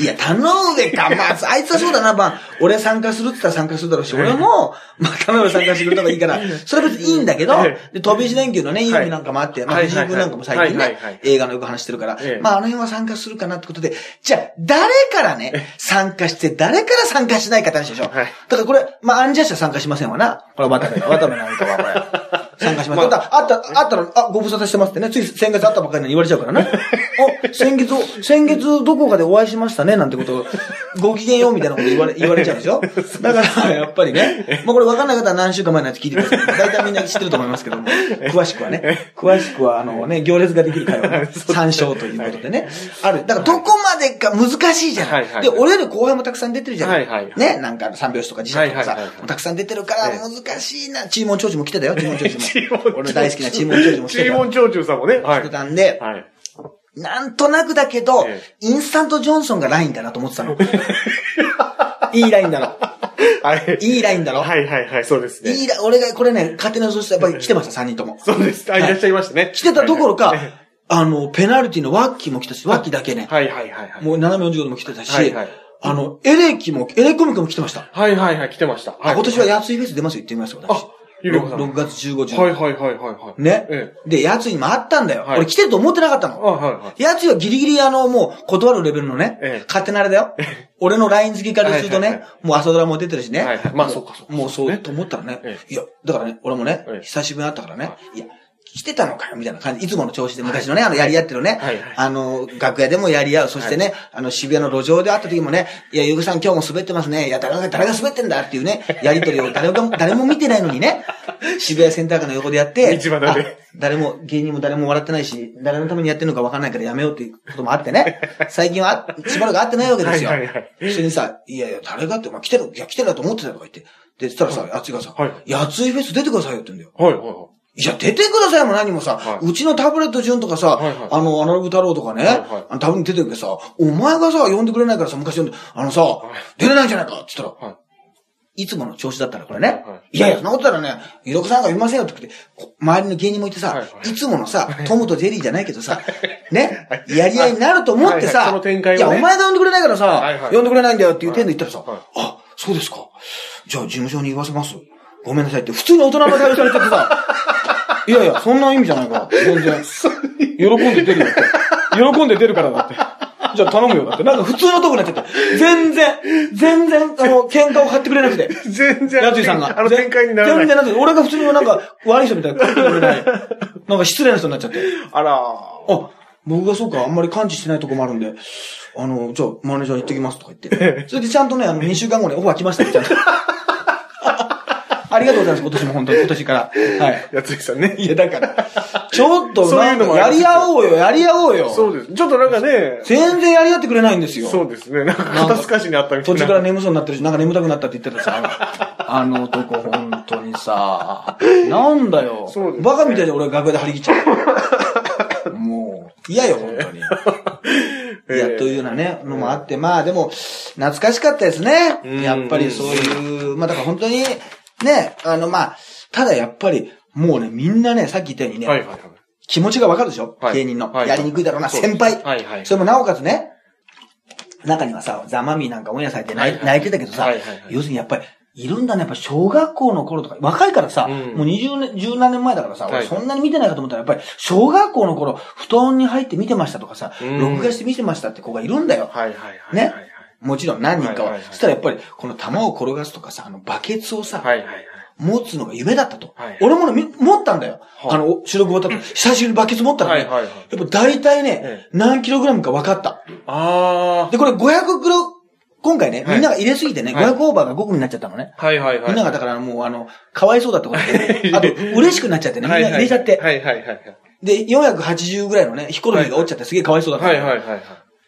Speaker 1: いや、田上か。まあ、あいつはそうだな。まあ、俺参加するって言ったら参加するだろうし、俺も、まあ、田上参加してくれた方がいいから、それは別にいいんだけど
Speaker 2: え、
Speaker 1: で、飛び石連休のね、遊戯なんかもあって、まあ、
Speaker 2: はい
Speaker 1: 藤井君なんかも最近ね
Speaker 2: はい、
Speaker 1: 映画のよく話してるから
Speaker 2: ええ、
Speaker 1: まあ、あの辺は参加するかなってことで、じゃあ、誰からね、参加して、誰から参加しないかって話でしょ。だ
Speaker 2: はい
Speaker 1: からこれ、まあ、アンジャッシュは参加しませんわな。これ、渡部、渡部なんかは、これ。参加します。
Speaker 2: まあ
Speaker 1: あった、あったら、あ、ご無沙汰してますってね。つい先月会ったばっかりに言われちゃうからね。あ、先月、先月どこかでお会いしましたね、なんてことを、ご機嫌ようみたいなこと言われ、言われちゃうんでしょだから、やっぱりね、もうこれ分かんない方は何週間前のやつ聞いてください。大体みんな知ってると思いますけども、詳しくはね、詳しくは、あのね、行列ができる会話の参照ということでね、ある。だから、どこまでか難しいじゃない。で、俺より後輩もたくさん出てるじゃない。
Speaker 2: はいはい
Speaker 1: ね、なんか三拍子とか自社とかさたくさん出てるから
Speaker 2: ええ
Speaker 1: 難しいな。チーモン長寿も来てたよ、チーモン長寿も。
Speaker 2: チーモン
Speaker 1: 俺大好きなチーモン長寿も来てた。
Speaker 2: チーモン長寿さんもね。は
Speaker 1: 来て
Speaker 2: い。
Speaker 1: たんで、
Speaker 2: はい。
Speaker 1: なんとなくだけど
Speaker 2: え、
Speaker 1: インスタントジョンソンがラインだなと思ってたの。いいラインだろ。
Speaker 2: はい。
Speaker 1: いいラインだろ。
Speaker 2: はいはいはい、そうですね。
Speaker 1: いいラ俺がこれね、勝手な予想してやっぱり来てました、3人とも。
Speaker 2: そうです。あ、いらっしゃいましたね。
Speaker 1: 来てたどころか
Speaker 2: はい、
Speaker 1: あの、ペナルティのワッキーも来たし、ワッキーだけね、
Speaker 2: はいはいはいはい。
Speaker 1: もう斜め45度も来てたし、
Speaker 2: はいはい
Speaker 1: あの、エレキも、エレコミックも来てました。
Speaker 2: はいはいはい、来てました。はい。
Speaker 1: 今年はやついフェス出ますよ、言ってみますよ、私。
Speaker 2: あゆりこさん
Speaker 1: 6月15、16。
Speaker 2: はいはいはいはいはい。
Speaker 1: ね。
Speaker 2: え
Speaker 1: で、やつにもあったんだよ。
Speaker 2: はい
Speaker 1: 俺来てると思ってなかった
Speaker 2: あ、
Speaker 1: の。
Speaker 2: はいはい。
Speaker 1: やつはギリギリあの、もう断るレベルのね、
Speaker 2: ええ
Speaker 1: 勝手なあれだよ。俺の LINE 好きからするとね、もう朝ドラも出てるしね。
Speaker 2: まあ
Speaker 1: も
Speaker 2: そうかそうか
Speaker 1: もうそう、
Speaker 2: ね
Speaker 1: と思ったらね、
Speaker 2: え
Speaker 1: いや、だからね、俺もね、
Speaker 2: ええ
Speaker 1: 久しぶりに会ったからね、、
Speaker 2: はい
Speaker 1: や、来てたのかよ、みたいな感じ。いつもの調子で昔のね、あの、やり合ってるね、
Speaker 2: はいはい
Speaker 1: あの、楽屋でもやり合う。そしてね、あの、渋谷の路上で会った時もね、いや、ゆぐさん今日も滑ってますね。いや、誰が、誰が滑ってんだ？っていうね、やりとりを誰が、誰も見てないのにね、渋谷センター街の横でやって、
Speaker 2: 道端で
Speaker 1: あ誰も、芸人も誰も笑ってないし、誰のためにやってるのか分かんないからやめようっていうこともあってね。最近は、しばらく会ってないわけですよ。
Speaker 2: はいはいはい
Speaker 1: それにさ、いやいや、誰がって、お前来てる、いや、来てるだと思ってたよとか言って。で、そしたらさ、やついがさ、
Speaker 2: はい
Speaker 1: やついフェス出てくださいよって言うんだよ。
Speaker 2: はいはいはい。
Speaker 1: いや、出てくださいも何もさ、
Speaker 2: はい。う
Speaker 1: ちのタブレット順とかさ、
Speaker 2: はいはい。
Speaker 1: あの、アナログ太郎とかね、
Speaker 2: はいはい。
Speaker 1: あのタブに出てるけどさ、お前がさ、呼んでくれないからさ、昔呼んで、あのさ、出れないんじゃないかって言ったら、
Speaker 2: はい。
Speaker 1: いつもの調子だったらこれね、
Speaker 2: はい
Speaker 1: い。やいや、そんなことだらね、いろくさんが呼びませんよって言って、こ周りの芸人もいてさ、
Speaker 2: はいはい。
Speaker 1: いつものさ、トムとジェリーじゃないけどさ、ね、やり合いになると思ってさ、
Speaker 2: はいはい。その展開をね。
Speaker 1: いや、お前が呼んでくれないからさ、
Speaker 2: はいはい。
Speaker 1: 呼んでくれないんだよっていう点で言ったらさ、
Speaker 2: はい。
Speaker 1: あ、そうですか。じゃあ事務所に言わせます。ごめんなさいって、普通に大人の対応されちゃってさ、いやいや、そんな意味じゃないから、全然。喜んで出るよって。喜んで出るからだって。じゃあ頼むよだって。なんか普通のとこになっちゃって。全然、全然、あの、喧嘩を買ってくれなくて。
Speaker 2: 全然。
Speaker 1: やついさんが。
Speaker 2: あの展開にならない。
Speaker 1: 全然なって、俺が普通になんか悪い人みたいな買ってくれない。なんか失礼な人になっちゃって。
Speaker 2: あら
Speaker 1: あ、僕がそうか、あんまり感知してないとこもあるんで、あの、じゃあ、マネージャー行ってきますとか言って。それでちゃんとね、あの、2週間後にオファー来ましたって、ちゃんと。ありがとうございます、今年も本当に、今年から。はい。
Speaker 2: やついさんね。
Speaker 1: いや、だから、ちょっと、
Speaker 2: そういうのも
Speaker 1: やり合おうよ、やり合おうよ。
Speaker 2: そうです。ちょっとなんかね、
Speaker 1: 全然やり合ってくれないんですよ。
Speaker 2: そうですね。なんか肩透かしにあったみたいな。
Speaker 1: 途中から眠そうになってるし、なんか眠たくなったって言ってたさ、あの男、本当にさ、なんだよ。
Speaker 2: そうですね
Speaker 1: バカみたいで俺楽屋で張り切っちゃう。もう、嫌よ、本当に。いや、というようなね、のもあって、まあでも、懐かしかったですね。
Speaker 2: うん
Speaker 1: やっぱりそういう、まあだから本当に、ね、あのまあ、ただやっぱり、もうね、みんなね、さっき言ったようにね、
Speaker 2: はいはいはい。
Speaker 1: 気持ちがわかるでしょ、
Speaker 2: はい。
Speaker 1: 芸人の。
Speaker 2: はい。
Speaker 1: やりにくいだろうな、
Speaker 2: そう
Speaker 1: 先輩。
Speaker 2: はいはい。
Speaker 1: それもなおかつね、中にはさ、ザ・マミーなんかオンエアされて泣い,、てたけどさ、
Speaker 2: はいはいはい。
Speaker 1: 要するにやっぱり、いるんだね、やっぱ小学校の頃とか、若いからさ、
Speaker 2: うん。
Speaker 1: もう20年、十何年前だからさ、
Speaker 2: はい。
Speaker 1: 俺そんなに見てないかと思ったら、やっぱり小学校の頃、布団に入って見てましたとかさ、
Speaker 2: うん。
Speaker 1: 録画して見てましたって子がいるんだよ。
Speaker 2: はいはいはい。
Speaker 1: ね？もちろん何人かは。そしたらやっぱり、この玉を転がすとかさ、あのバケツをさ、
Speaker 2: はいはいはい。
Speaker 1: 持つのが夢だったと。
Speaker 2: はい
Speaker 1: 俺もね、み持ったんだよ。
Speaker 2: はい
Speaker 1: あの、収録終わった後、久しぶりにバケツ持ったらね、
Speaker 2: はいはいはい
Speaker 1: やっぱ大体ね、
Speaker 2: え
Speaker 1: 何キログラムか分かった。
Speaker 2: あ
Speaker 1: で、これ500キロ、今回ね、
Speaker 2: はい
Speaker 1: みんなが入れすぎてね、
Speaker 2: はい
Speaker 1: 500オーバーが5個になっちゃったのね。
Speaker 2: あ。はいはいはい。
Speaker 1: みんながだからもうあの、かわいそうだってことで、あと、嬉しくなっちゃってね、みんな入れちゃって。
Speaker 2: はいはいはいはい。
Speaker 1: で、480ぐらいのね、ヒコロヒーが落ちちゃってすげえかわいそうだった。
Speaker 2: はいはいはいはい。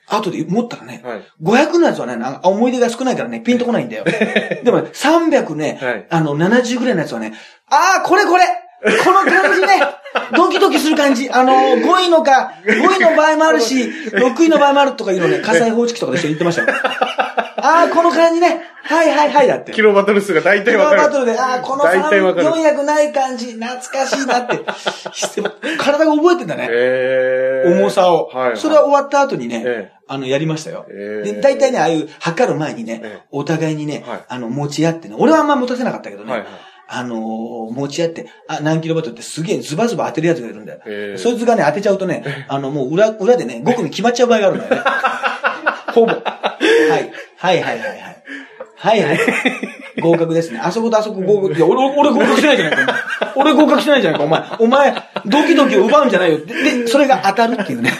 Speaker 1: 後で持ったらね、
Speaker 2: はい。
Speaker 1: 500のやつはね、思い出が少ないからね、ピンとこないんだよ。でもね、300ね、
Speaker 2: はい。
Speaker 1: あの、70ぐらいのやつはね、あー、これこれこの感じねドキドキする感じあの、5位のか、5位の場合もあるし、6位の場合もあるとかいうのね、火災報知器とかで一緒に言ってましたよ。あー、この感じね。はいはいはいだって。
Speaker 2: キロバトル数が大体
Speaker 1: キロ
Speaker 2: わかる。
Speaker 1: バトルで、あー、この
Speaker 2: 大体わかる。
Speaker 1: 400ない感じ、懐かしいなって。体が覚えてんだね。
Speaker 2: えー
Speaker 1: 重さを。
Speaker 2: はいはい。
Speaker 1: それは終わった後にね、
Speaker 2: ええ
Speaker 1: あの、やりましたよ。
Speaker 2: ええ
Speaker 1: で、大体ね、ああいう、測る前にね、
Speaker 2: ええ
Speaker 1: お互いにね、
Speaker 2: はい
Speaker 1: あの、持ち合ってね、俺はあんま持たせなかったけどね、
Speaker 2: はいはい
Speaker 1: あのー持ち合って、あ、何キロバトルってすげえズバズバ当てるやつがいるんだよ。
Speaker 2: ええ
Speaker 1: そいつがね、当てちゃうとね、あの、もう裏、裏でね、5組決まっちゃう場合があるんだよね。ほぼ。はい。はいはいはいはい。はいはい。合格ですね。あそことあそこ合格。いや、俺、俺合格してないじゃないか。お前俺合格してないじゃないか、お前。お前、ドキドキを奪うんじゃないよ。で、でそれが当たるっていうね。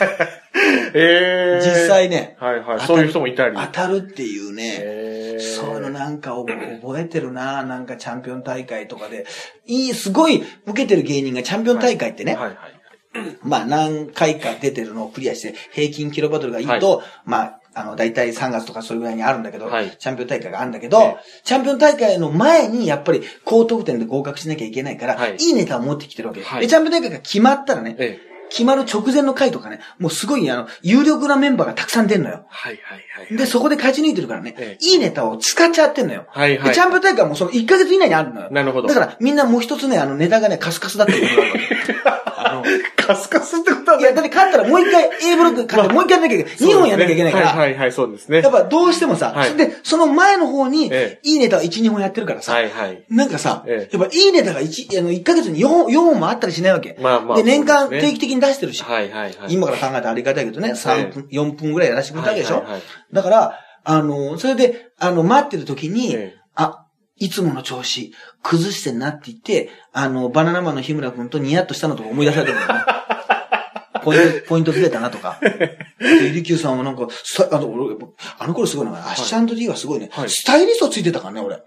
Speaker 2: えー
Speaker 1: 実際ね。
Speaker 2: はいはい。そういう人もいたり。
Speaker 1: 当たるっていうね。
Speaker 2: えー
Speaker 1: そういうのなんか覚覚えてるななんかチャンピオン大会とかで。いい、すごい受けてる芸人がチャンピオン大会ってね。
Speaker 2: はいはい。
Speaker 1: まあ何回か出てるのをクリアして、平均キロバトルがいいと、まあ、あの、大体3月とかそれぐらいにあるんだけど、
Speaker 2: はい
Speaker 1: チャンピオン大会があるんだけど、
Speaker 2: え
Speaker 1: チャンピオン大会の前にやっぱり高得点で合格しなきゃいけないから、
Speaker 2: はい
Speaker 1: い、いネタを持ってきてるわけ。
Speaker 2: はい
Speaker 1: で、チャンピオン大会が決まったらね、
Speaker 2: ええ
Speaker 1: 決まる直前の回とかね、もうすごいあの、有力なメンバーがたくさん出るのよ。
Speaker 2: はいはいはい。
Speaker 1: で、そこで勝ち抜いてるからね、
Speaker 2: ええ
Speaker 1: いいネタを使っちゃってんのよ。
Speaker 2: はいはい
Speaker 1: で、チャンピオン大会はもうその1ヶ月以内にあるのよ。
Speaker 2: なるほど
Speaker 1: だから、みんなもう一つね、あの、ネタがね、カスカスだってことがあるわけ。あの、
Speaker 2: カスカスってことはい
Speaker 1: や、だって勝ったらもう一回 A ブロック勝って、もう一回やんなきゃいけない。2本やんなきゃいけないから。
Speaker 2: はいはいはい、そうですね。
Speaker 1: やっぱどうしてもさ、
Speaker 2: はい
Speaker 1: で、その前の方に、
Speaker 2: え
Speaker 1: いいネタは1、2本やってるからさ、
Speaker 2: はいはい。
Speaker 1: なんかさ、
Speaker 2: ええ
Speaker 1: やっぱいいネタが1、あの、1ヶ月に4本、4本もあったりしないわけ。
Speaker 2: まあまあ
Speaker 1: で、年間定期的に出してるし、
Speaker 2: はいはいはい。
Speaker 1: 今から考えたらありがたいけどね、3分、4分ぐらいやらせてくれたわけでしょ、だから、あの、それで、あの、待ってる時に、
Speaker 2: ええ
Speaker 1: あ、いつもの調子、崩してんなって言って、あの、バナナマンの日村くんとニヤッとしたのとか思い出されてるんだよね。ポイント、ポイントずれたなとか。で、リキューさんはなんか、あの、俺、あの頃すごいな、アッシャンド D がすごいね、
Speaker 2: はい
Speaker 1: スタイリストついてたからね、俺。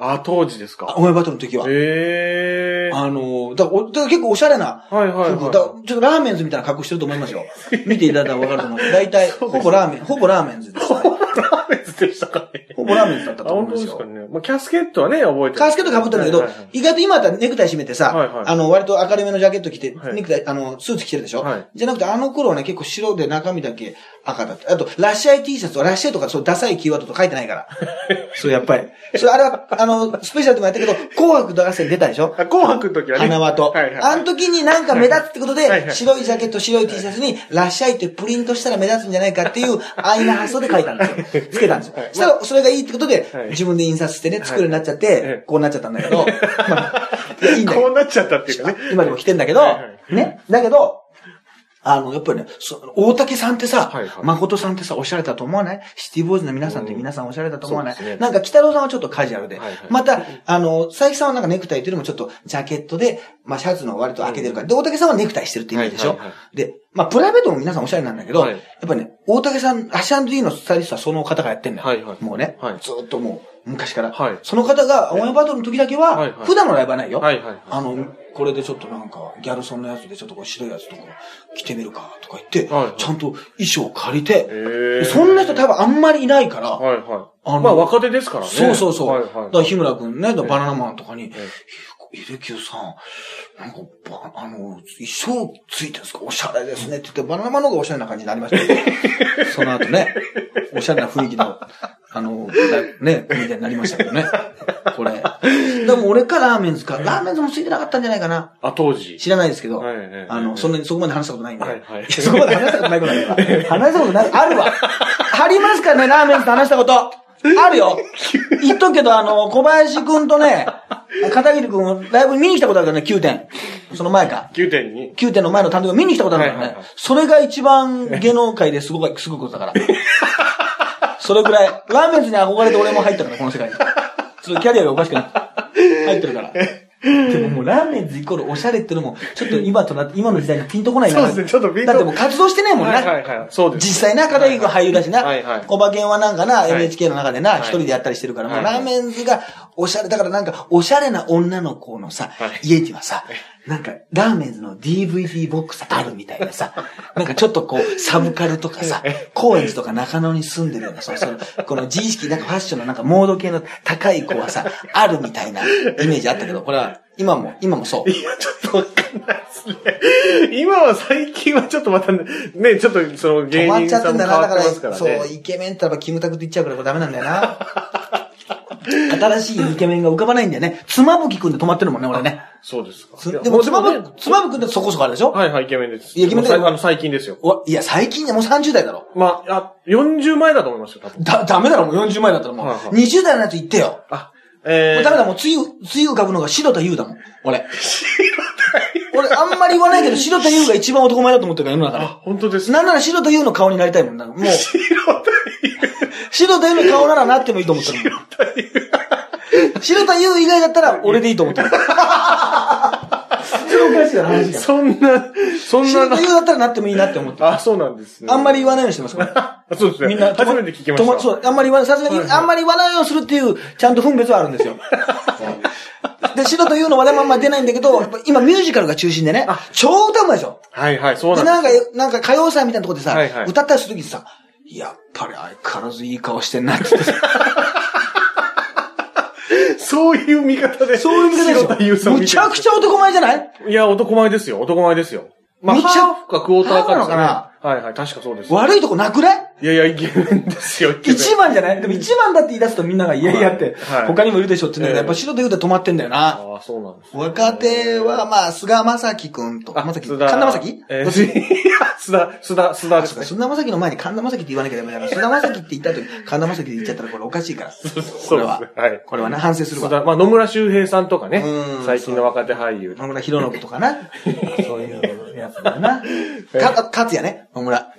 Speaker 2: あ、当時です
Speaker 1: あ
Speaker 2: か。
Speaker 1: お前バトルの時は。
Speaker 2: ええ。
Speaker 1: あの、だおだ結構おしゃれな
Speaker 2: はいはいは
Speaker 1: ちょっとラーメンズみたいな格好してると思いますよ。見ていただいたらわかると思う。大体、ほぼラーメン、ほぼラーメンズです、ね。
Speaker 2: い。ラーメンズでしたかね。
Speaker 1: ほぼラーメンズだった
Speaker 2: あ、
Speaker 1: と思いますよ
Speaker 2: 本当ですか。ね。まあ、キャスケットはね、覚えてる。
Speaker 1: カースケット被ってるんだけど
Speaker 2: はいはいはい、
Speaker 1: 意外と今だったらネクタイ締めてさ
Speaker 2: はいはい、
Speaker 1: あの、割と明るめのジャケット着て
Speaker 2: は、い
Speaker 1: ネクタイ、あの、スーツ着てるでしょ？
Speaker 2: はい
Speaker 1: じゃなくて、あの頃はね、結構白で中身だけ赤だった。あと、ラッシャイ T シャツはラッシャイとかそうダサいキーワードと書いてないから。そう、やっぱり。それ、あれは、あの、スペシャルでもやったけど、紅白合戦出たでしょ？
Speaker 2: あ紅白の時はね。
Speaker 1: 花輪と。
Speaker 2: はいはい。
Speaker 1: あの時になんか目立つってことで、
Speaker 2: はいはい
Speaker 1: 白いジャケット、白い T シャツに、ラッシャイってプリントしたら目立つんじゃないかっていう、安易な発想で書いたんですよ。つけたんですよ。したら、それがいいってことで
Speaker 2: はい、
Speaker 1: 自分で印刷してね、作るようになっちゃっ
Speaker 2: え
Speaker 1: て
Speaker 2: え、
Speaker 1: こうなっちゃったんだけど、まあ、いやい。
Speaker 2: こうなっちゃったっていうかね。
Speaker 1: 今でも着てんだけどね。だけど、あの、やっぱりね、そ大竹さんってさ
Speaker 2: はいはい、
Speaker 1: 誠さんってさ、おしゃれだと思わない？シティボーイズの皆さんって皆さんおしゃれだと思わない？
Speaker 2: そうですね。
Speaker 1: なんか北郎さんはちょっとカジュアルで。
Speaker 2: はいはい。
Speaker 1: また、あの、佐伯さんはなんかネクタイっていうよりもちょっとジャケットで、まあシャツの割と開けてるから。で、大竹さんはネクタイしてるってイメージでしょ？
Speaker 2: はいはいは
Speaker 1: で、まあプライベートも皆さんおしゃれなんだけど、
Speaker 2: はい。
Speaker 1: やっぱりね、大竹さん、アシャンドゥのスタイリストはその方がやってんだよ。
Speaker 2: はいはい。
Speaker 1: もうね
Speaker 2: はい、
Speaker 1: ずーっともう、昔から。
Speaker 2: はい
Speaker 1: その方が、オンエアバトルの時だけは、
Speaker 2: はいはい
Speaker 1: 普段のライブはないよ。
Speaker 2: はいはいはい。
Speaker 1: あの、これでちょっとなんか、ギャルソンのやつでちょっとこう白いやつとか着てみるかとか言って、
Speaker 2: はいはい
Speaker 1: ちゃんと衣装を借りて、
Speaker 2: ええ
Speaker 1: そんな人多分あんまりいないから、
Speaker 2: はいは
Speaker 1: あの
Speaker 2: い。まあ若手ですからね。
Speaker 1: そうそうそう。
Speaker 2: はい
Speaker 1: だ
Speaker 2: はい。
Speaker 1: から日村くんね、バナナマンとかに、ゅうさん、なんか、ばあの、衣装ついてるんですか？おしゃれですねって言って、バナナマンの方がおしゃれな感じになりましたよ その後ね、おしゃれな雰囲気の、あの、だね、みたいになりましたけどね。これ。でも俺かラーメンズか、ラーメンズもついてなかったんじゃないかな。
Speaker 2: あ、当時。
Speaker 1: 知らないですけど、
Speaker 2: はいはいはい
Speaker 1: あの、そんなにそこまで話したことないんで。
Speaker 2: はいはい
Speaker 1: そこまで話したことないことないから。話したことない、あるわ。ありますからね、ラーメンズと話したこと。あるよ。言っとくけど、あの、小林くんとね、片桐くん、ライブ見に来たことあるからね、9点。その前か。
Speaker 2: 9点に。
Speaker 1: 9点の前の単独見に来たことあるからね。
Speaker 2: はいはいはい
Speaker 1: それが一番芸能界ですごい、すごいことだから。それぐらい。ラーメンズに憧れて俺も入ったから、この世界に。ちょっとキャリアがおかしくなって。入ってるから。でももうラーメンズイコールおしゃれってのも、ちょっと今となって、今の時代にピンとこないな。
Speaker 2: そうですねちょっとピンと
Speaker 1: だってもう活動してないもんな。
Speaker 2: はいはいはい。そうです。
Speaker 1: 実際な、片桐君俳優だしな。
Speaker 2: はいはい
Speaker 1: 小馬券はなんかな、
Speaker 2: い
Speaker 1: NHK の中でな、
Speaker 2: はい
Speaker 1: 一人でやったりしてるから、もう
Speaker 2: はい
Speaker 1: ラーメンズがおしゃれ、だからなんか、おしゃれな女の子のさ、
Speaker 2: はい
Speaker 1: 家にはさ、なんか、ラーメンズの DVD ボックスあるみたいなさ、なんかちょっとこう、サブカルとかさ、高円寺とか中野に住んでるような、その、その、この自意識、なんかファッションのなんかモード系の高い子はさ、あるみたいなイメージあったけど、これは、今も、今もそう。
Speaker 2: いや、ちょっとわかんないですね。今は最近はちょっとまたね、ねちょっとその芸人
Speaker 1: ちゃってんだな、
Speaker 2: さんも変わ
Speaker 1: だから、
Speaker 2: ってますからね。
Speaker 1: そう、イケメンって言ったらキムタクって言っちゃうからこれダメなんだよな。新しいイケメンが浮かばないんだよね。つまぶきくんで止まってるもんね、俺ね。
Speaker 2: そうですか。
Speaker 1: つでも、つま
Speaker 2: ね
Speaker 1: ぶ、つまぶくんってそこそこあるでしょ？
Speaker 2: はいはい、イケメンです。
Speaker 1: いやイケメン
Speaker 2: あの、最近ですよ。
Speaker 1: おいや、最近ね、もう30代だろ。
Speaker 2: まあ、あ、40前だと思いますよ、多分。
Speaker 1: だ、ダメだろ、もう40前だったらもう。
Speaker 2: はいはい
Speaker 1: 20代のやつ言ってよ。
Speaker 2: あ、えー。
Speaker 1: もうダメだ、もう、つゆ、つゆ浮かぶのが白田優だもん。俺。俺、あんまり言わないけど、白田優が一番男前だと思ってるから、世の中で。
Speaker 2: あ、本当です。
Speaker 1: なんなら白田優の顔になりたいもんな。もう、
Speaker 2: 白
Speaker 1: 白田優の顔ならなってもいいと思ってるもん。白田優以外だったら俺でいいと思ってる。それおかしいな話が。
Speaker 2: そんな、そん
Speaker 1: 白田
Speaker 2: な、
Speaker 1: 優だったらなってもいいなって思ってる。
Speaker 2: あ、そうなんですね。
Speaker 1: あんまり言わないようにしてますから。
Speaker 2: あ そうですね。
Speaker 1: みんな、
Speaker 2: 初めて聞きました。
Speaker 1: そう、あんまり言わない、さすがに、あんまり言わないようにするっていう、ちゃんと分別はあるんですよ。で、白というの話題もあんま出ないんだけど、今ミュージカルが中心でね、超歌うまいでしょ。
Speaker 2: はいはい、そう
Speaker 1: で、
Speaker 2: なんです。
Speaker 1: なんか、なんか歌謡祭みたいなところでさ、
Speaker 2: はいはい
Speaker 1: 歌ったりするときにさ、やっぱり相変わらずいい顔してんなって。
Speaker 2: そういう見方で。
Speaker 1: そういう見方でしょ。むちゃくちゃ男前じゃない？
Speaker 2: いや、男前ですよ。男前ですよ。まあ、
Speaker 1: むちゃ
Speaker 2: ハーフかクォーターかです
Speaker 1: ハーフなのかな？
Speaker 2: はいはい、確かそうです。
Speaker 1: 悪いとこなくない？
Speaker 2: いやいや、イケメンですよ、
Speaker 1: 一番じゃない？でも一番だって言い出すとみんながいやいやって、
Speaker 2: はい
Speaker 1: 他にもいるでしょって言うんだけど、
Speaker 2: ええ
Speaker 1: やっぱ白と言うと止まってんだよな。
Speaker 2: ああ、そうなんです。
Speaker 1: 若手は、まあ、菅正樹くんと、
Speaker 2: あ、
Speaker 1: 正樹、神田正樹
Speaker 2: えー、いや、須田、須田、須田ですね。
Speaker 1: 菅田正樹の前に神田正樹って言わなきゃダメだから、菅田正樹って言った後に 神田正樹で言っちゃったらこれおかしいから。これは
Speaker 2: そうですね。はい。
Speaker 1: これはね、反省するわ。
Speaker 2: まあ、野村周平さんとかね
Speaker 1: う、ん
Speaker 2: 最近の若手俳優。
Speaker 1: 野村博信とかな。そういうやつだよな。か、勝也ね、野村。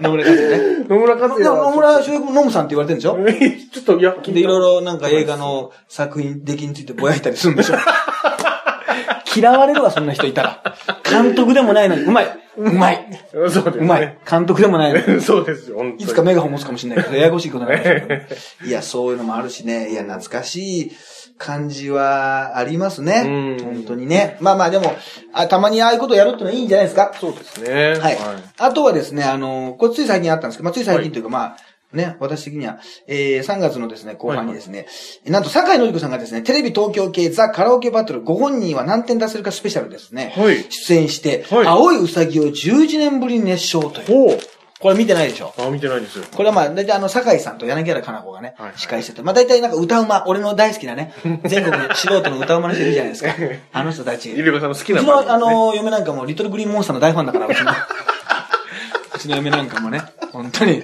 Speaker 1: 野村勝也ね。
Speaker 2: 野村克也
Speaker 1: でも野
Speaker 2: は。
Speaker 1: 村周平君、ノムさんって言われてるんでしょ？
Speaker 2: ちょっと、いや、
Speaker 1: で、いろいろなんか映画の作品、出来についてぼやいたりするんでしょ？嫌われるわ、そんな人いたら。監督でもないのに、うまい。うまい。
Speaker 2: そうですね。
Speaker 1: うまい。監督でもないのに。
Speaker 2: そうですよ、
Speaker 1: いつかメガホン持つかもしれないけど、ややこしいことになりますけど。いや、そういうのもあるしね。いや、懐かしい感じはありますね。
Speaker 2: うん
Speaker 1: 本当にね。まあまあでも、あたまにああいうことやるってのはいいんじゃないですか？
Speaker 2: そうですね。
Speaker 1: はい。あとはですね、あの、これつい最近あったんですけど、まあつい最近というか、まあ、ね、私的には、えー、3月のですね、後半にですね、なんと、坂井のり子さんがですね、テレビ東京系ザ・カラオケバトルご本人は何点出せるかスペシャルですね、
Speaker 2: はい
Speaker 1: 出演して、
Speaker 2: はい
Speaker 1: 青いウサギを11年ぶりに熱唱という。これ見てないでしょ？
Speaker 2: あ、見てないです。
Speaker 1: これはまあ、大体あの、酒井さんと柳原かな子がね、
Speaker 2: はい
Speaker 1: 司会してて、まあ大体なんか歌うま、俺の大好きなね、全国の素人の歌うまの人いるじゃないですか。あの人たち。
Speaker 2: ゆりこさんの好きな
Speaker 1: うちの、あの、嫁なんかも、リトルグリーンモンスターの大ファンだから、うちの。うちの嫁なんかもね、本当に、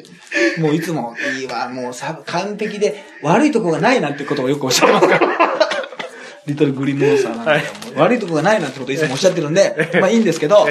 Speaker 1: もういつも、いいわ、もうさ、完璧で、悪いとこがないなんてことをよくおっしゃってますから。リトルグリーンモンスターなんかも、悪いとこがないなんてことをいつもおっしゃってるんで、まあいいんですけど、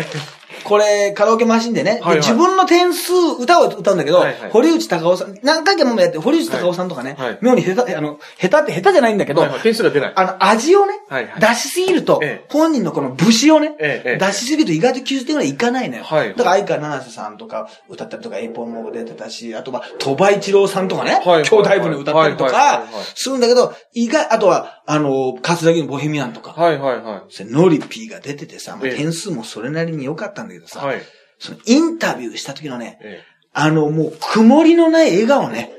Speaker 1: これ、カラオケマシンでね、で
Speaker 2: はいはい。
Speaker 1: 自分の点数、歌を歌うんだけど、
Speaker 2: はいはい。
Speaker 1: 堀内隆夫さん、何回もやって、堀内隆夫さんとかね、
Speaker 2: はいはい。
Speaker 1: 妙に下手、あの、下手って下手じゃないんだけど、
Speaker 2: はいはい。点数が出ない。
Speaker 1: あの、味をね、
Speaker 2: はいはい。
Speaker 1: 出しすぎると、
Speaker 2: ええ。
Speaker 1: 本人のこの節をね、
Speaker 2: え
Speaker 1: 出しすぎると意外と90点ぐらいいかないのよ。
Speaker 2: はい。
Speaker 1: だから、相川七瀬さんとか歌ったりとか、エイポンも出てたし、あとは、鳥羽一郎さんとかね、
Speaker 2: はいはい
Speaker 1: 兄弟分で歌ったりとかするんだけど、意外、あとは、あの、桂木のボヘミアンとか、
Speaker 2: はいはいは
Speaker 1: それノリピーが出ててさ、点数もそれなりに良かったんだけど
Speaker 2: い。
Speaker 1: さ、
Speaker 2: はい。
Speaker 1: そのインタビューした時のね、
Speaker 2: え
Speaker 1: あの、もう、曇りのない笑顔ね。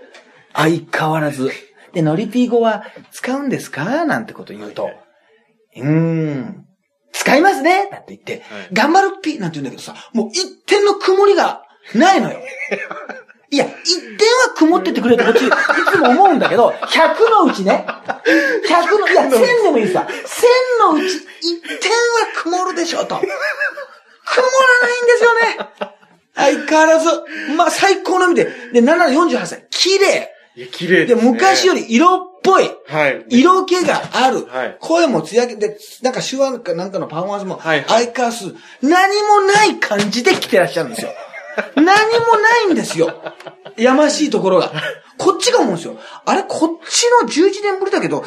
Speaker 1: 相変わらず。で、ノリピー語は使うんですか？なんてこと言うと、うーん、使いますねなんて言って、
Speaker 2: はい
Speaker 1: 頑張るっぴなんて言うんだけどさ、もう一点の曇りがないのよ。いや、一点は曇っててくれってこっち、いつも思うんだけど、100のうちね、100の、いや、1000でもいいさ、1000のうち一点は曇るでしょ、と。曇らないんですよね。相変わらず、まあ、最高の意味で、で、7の48歳、綺麗。
Speaker 2: えいや、綺麗
Speaker 1: で、
Speaker 2: ね。
Speaker 1: 昔より色っぽい。
Speaker 2: はい。
Speaker 1: 色気がある。
Speaker 2: はい
Speaker 1: 声も艶けで、なんか手話かなんかのパフォーマンスも、
Speaker 2: はい
Speaker 1: 相変わらず、何もない感じで来てらっしゃるんですよ。何もないんですよ。やましいところが。こっちが思うんですよ。あれ、こっちの11年ぶりだけど、こっ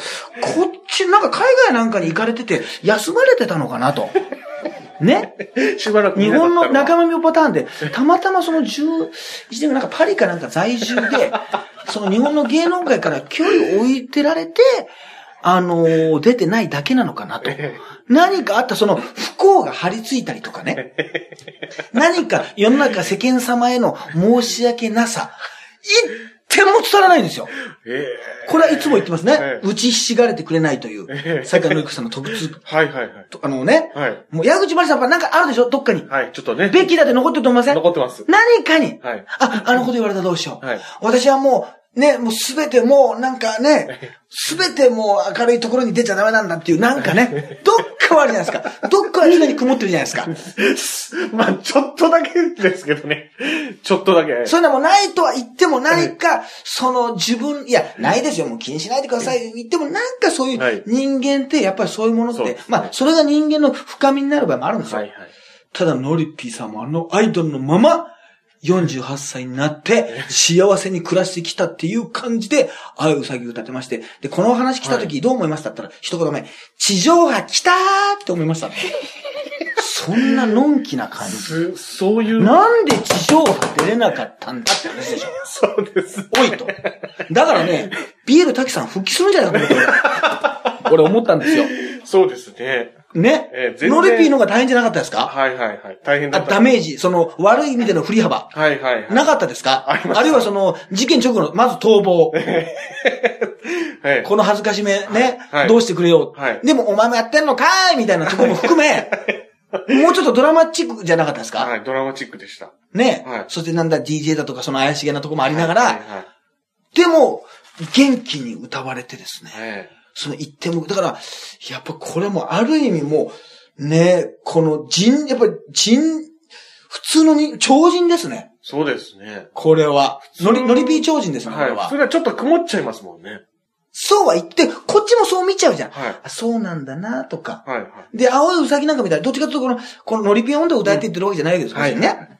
Speaker 1: ち、なんか海外なんかに行かれてて、休まれてたのかなと。ね？
Speaker 2: しばらく見
Speaker 1: 日本の仲間病パターンで、たまたまその11年なんかパリかなんか在住で、その日本の芸能界から距離を置いてられて、あのー出てないだけなのかなと。何かあったその不幸が張り付いたりとかね。何か世の中世間様への申し訳なさ、一 点も伝わらないんですよ。
Speaker 2: え
Speaker 1: これはいつも言ってますね
Speaker 2: え。え
Speaker 1: 打ちひしがれてくれないという
Speaker 2: え、え
Speaker 1: 坂野由紀さんの特通、
Speaker 2: えはいはいはい。
Speaker 1: とあのね、
Speaker 2: はい。
Speaker 1: もう矢口まりさんやっぱなんかあるでしょ？どっかに。
Speaker 2: はい、ちょっとね。
Speaker 1: ベッキーだって残ってると思いません？
Speaker 2: 残ってます。
Speaker 1: 何かに。
Speaker 2: はい。
Speaker 1: あ、あのこと言われたらどうしよう。
Speaker 2: はい
Speaker 1: 私はもう、ね、もうすべてもうなんかね、すべてもう明るいところに出ちゃダメなんだっていう、なんかね、どっかはあるじゃないですか。どっかは常に曇ってるじゃないですか。
Speaker 2: まあ、ちょっとだけですけどね。ちょっとだけ。
Speaker 1: そういうのもないとは言っても何か、その自分、いや、ないですよ、もう気にしないでください。言ってもなんかそうい
Speaker 2: はいう
Speaker 1: 人間って、やっぱりそういうものってまあ、それが人間の深みになる場合もあるんですよ。
Speaker 2: はいはい。
Speaker 1: ただ、ノリピーさんもあのアイドルのまま、48歳になって、幸せに暮らしてきたっていう感じで、あいうさぎ歌ってまして、で、このお話来た時どう思いましたったら、一言目、地上波来たーって思いました。そんなのんきな感じ。
Speaker 2: すそういう。
Speaker 1: なんで地上波出れなかったんだって話でしょ。
Speaker 2: そうです。
Speaker 1: おいと。だからね、ビエル滝さん復帰するんじゃないかと 俺思ったんですよ。
Speaker 2: そうですね。
Speaker 1: ね？
Speaker 2: ええ全然
Speaker 1: ノリピーの方が大変じゃなかったですか？
Speaker 2: はいはいはい。大変だ
Speaker 1: あ
Speaker 2: った。
Speaker 1: ダメージ、その悪い意味での振り幅。
Speaker 2: はいはいはい。
Speaker 1: なかったですか？
Speaker 2: ありました
Speaker 1: あるいはその、事件直後の、まず逃亡。
Speaker 2: は い。
Speaker 1: この恥ずかしめね、
Speaker 2: はい
Speaker 1: どうしてくれよう。
Speaker 2: はい
Speaker 1: でもお前もやってんのかーい？みたいなところも含め、もうちょっとドラマチックじゃなかったですか、
Speaker 2: はい、ドラマチックでした。
Speaker 1: ね、
Speaker 2: はい
Speaker 1: そしてなんだ DJ だとかその怪しげなとこもありながら、
Speaker 2: はいはい
Speaker 1: でも、元気に歌われてですね。
Speaker 2: はい。え
Speaker 1: その一点も、だから、やっぱこれもある意味もう、ね、この人、やっぱり人、普通のに、超人ですね。
Speaker 2: そうですね。
Speaker 1: これは。ノリ、
Speaker 2: 通
Speaker 1: ノリピー超人ですね、こ
Speaker 2: はい。
Speaker 1: れは。
Speaker 2: 普通はちょっと曇っちゃいますもんね。
Speaker 1: そうは言って、こっちもそう見ちゃうじゃん。
Speaker 2: はい
Speaker 1: あそうなんだな、とか。
Speaker 2: はいはい。
Speaker 1: で、青いウサギなんか見たら、どっちかというとこの、このノリピー音頭を歌えって言ってるわけじゃないわけですよ、
Speaker 2: はい
Speaker 1: 別にね。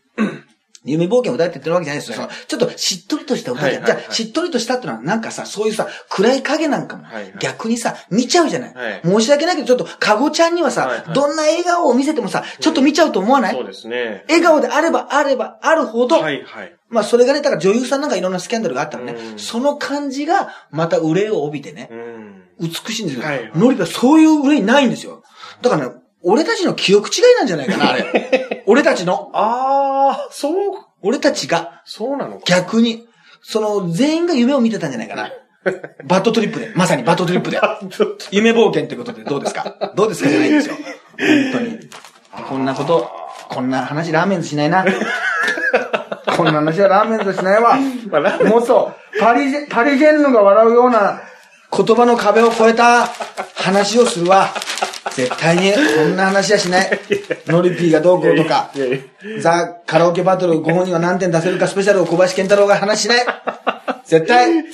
Speaker 1: 夢冒険を歌えって言ってるわけじゃないですよ。そのちょっとしっとりとした歌じゃん。じゃあ、しっとりとしたってのは、なんかさ、そういうさ、暗い影なんかも逆にさ、見ちゃうじゃない。
Speaker 2: はい
Speaker 1: 申し訳ないけど、ちょっと、かごちゃんにはさ、どんな笑顔を見せてもさ、ちょっと見ちゃうと思わない、
Speaker 2: そうですね。
Speaker 1: 笑顔であればあればあるほど、
Speaker 2: はいはい。
Speaker 1: まあそれがね、だから女優さんなんかいろんなスキャンダルがあったらね、
Speaker 2: うん
Speaker 1: その感じがまた憂いを帯びてね、
Speaker 2: うん。
Speaker 1: 美しいんですよ。
Speaker 2: はい
Speaker 1: ノリピはそういう憂いないんですよ。だからね、俺たちの記憶違いなんじゃないかな、あれ。俺たちの。
Speaker 2: ああ、そう、
Speaker 1: 俺たちが
Speaker 2: そうなのか。
Speaker 1: 逆に、その全員が夢を見てたんじゃないかな。バッドトリップで。まさにバッドトリップで。夢冒険ってことでどうですか？どうですかじゃないんですよ。本当に。こんなこと、こんな話ラーメンズしないな。こんな話はラーメンズしないわ。もっと、パリジェ、パリジェンヌが笑うような言葉の壁を越えた話をするわ。絶対に、こんな話はしない。ノリピーがどうこうとかザ・カラオケバトルご本人は何点出せるかスペシャルを小林賢太郎が話しない。絶対。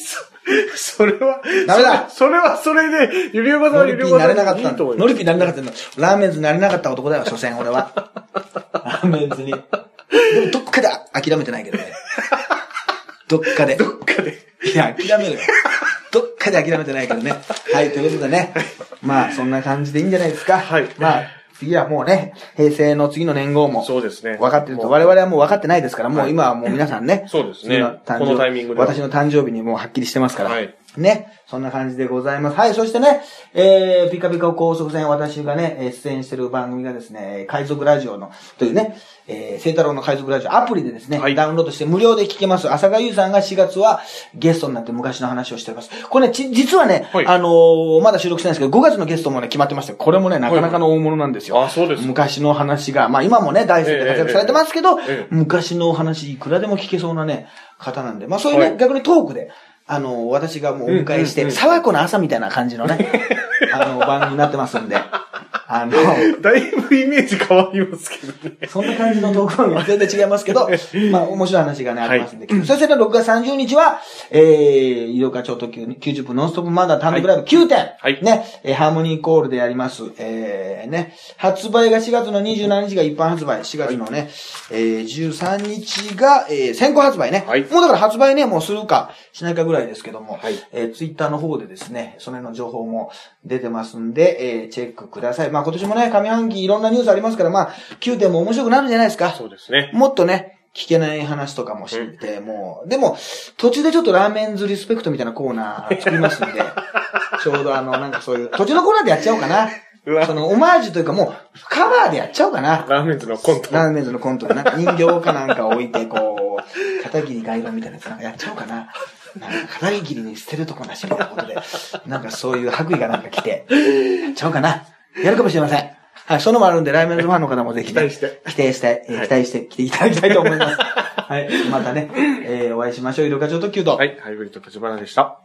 Speaker 2: それは、
Speaker 1: ダメだ
Speaker 2: それはそれで、ゆりおばさん
Speaker 1: ノリピーに
Speaker 2: はゆりおばさん
Speaker 1: なれなかったノリピーになれなかったの。ラーメンズになれなかった男だよ、所詮俺は。ラーメンズに。でもどっかで諦めてないけどね。どっかで。
Speaker 2: どっかで。
Speaker 1: いや、諦めるよ。どっかで諦めてないけどね。はい、ということでね。まあ、そんな感じでいいんじゃないですか。
Speaker 2: はい
Speaker 1: まあ、次はもうね、平成の次の年号も。
Speaker 2: そうですね。
Speaker 1: 分かってると。我々はもう分かってないですから、も
Speaker 2: はい
Speaker 1: う今はもう皆さんね。
Speaker 2: そうですねこのタイミングでは
Speaker 1: 私の誕生日にもうはっきりしてますから。
Speaker 2: はい
Speaker 1: ね。そんな感じでございます。はい。そしてね、えー、ピカピカ高速船、私がね、えー出演してる番組がですね、海賊ラジオの、というね、えー、聖太郎の海賊ラジオ、アプリでですね、
Speaker 2: はい
Speaker 1: ダウンロードして無料で聞けます。浅香優さんが4月はゲストになって昔の話をしてます。これね、ち実はね、
Speaker 2: はい
Speaker 1: あのーまだ収録してないんですけど、5月のゲストもね、決まってまして、これもね、なかなかの大物なんですよ。
Speaker 2: あ、そうです。
Speaker 1: 昔の話が、まあ今もね、大好きで活躍されてますけど、
Speaker 2: ええええ
Speaker 1: 昔のお話いくらでも聞けそうなね、方なんで、まあそういうね、
Speaker 2: はい
Speaker 1: 逆にトークで、あの、私がもうお迎えして、
Speaker 2: うんうんうん
Speaker 1: 沢子の朝みたいな感じのね、あの、番組になってますんで、あの、
Speaker 2: だいぶイメージ変わりますけどね。
Speaker 1: そんな感じのトーク番組は全然違いますけど、まあ面白い話がね、ありますんで。そしてね、6月30日は、えー、医療課長特急90分ノンストップマンダー単独ライブ9点、
Speaker 2: はい
Speaker 1: ね、えーハーモニーコールでやります。えー、ね、発売が4月の27日が一般発売、4月のね、えー、13日が、えー、先行発売ね。
Speaker 2: はい
Speaker 1: もうだから発売ね、もうするか、しないかぐらいですけども、
Speaker 2: はい
Speaker 1: えー、ツイッターの方でですね、その辺の情報も出てますんで、えー、チェックください。まあ今年もね、上半期いろんなニュースありますから、まあ、9点も面白くなるんじゃないですか。
Speaker 2: そうですね。
Speaker 1: もっとね、聞けない話とかも知って、もう、でも、途中でちょっとラーメンズリスペクトみたいなコーナー作りますんで、ちょうどあの、なんかそういう、途中のコーナーでやっちゃおうかな。その、オマージュというかもう、カバーでやっちゃおうかな。
Speaker 2: ラーメンズのコント。
Speaker 1: ラーメンズのコントでなんか人形かなんか置いて、こう、片桐外論みたいなやつなんかやっちゃおうかな。なんか片桐に捨てるとこなしみたいなことで、なんかそういう白衣がなんか来て、やっちゃおうかな。やるかもしれません。はい、そういうのもあるんで、ラーメンズファンの方もぜひ、ね、
Speaker 2: 期待して。
Speaker 1: 期待して、えー
Speaker 2: はい
Speaker 1: 期待して来ていただきたいと思います。はい、またね、えーお会いしましょう。イルカ長特急と。
Speaker 2: はい、ハイブリッド立花でした。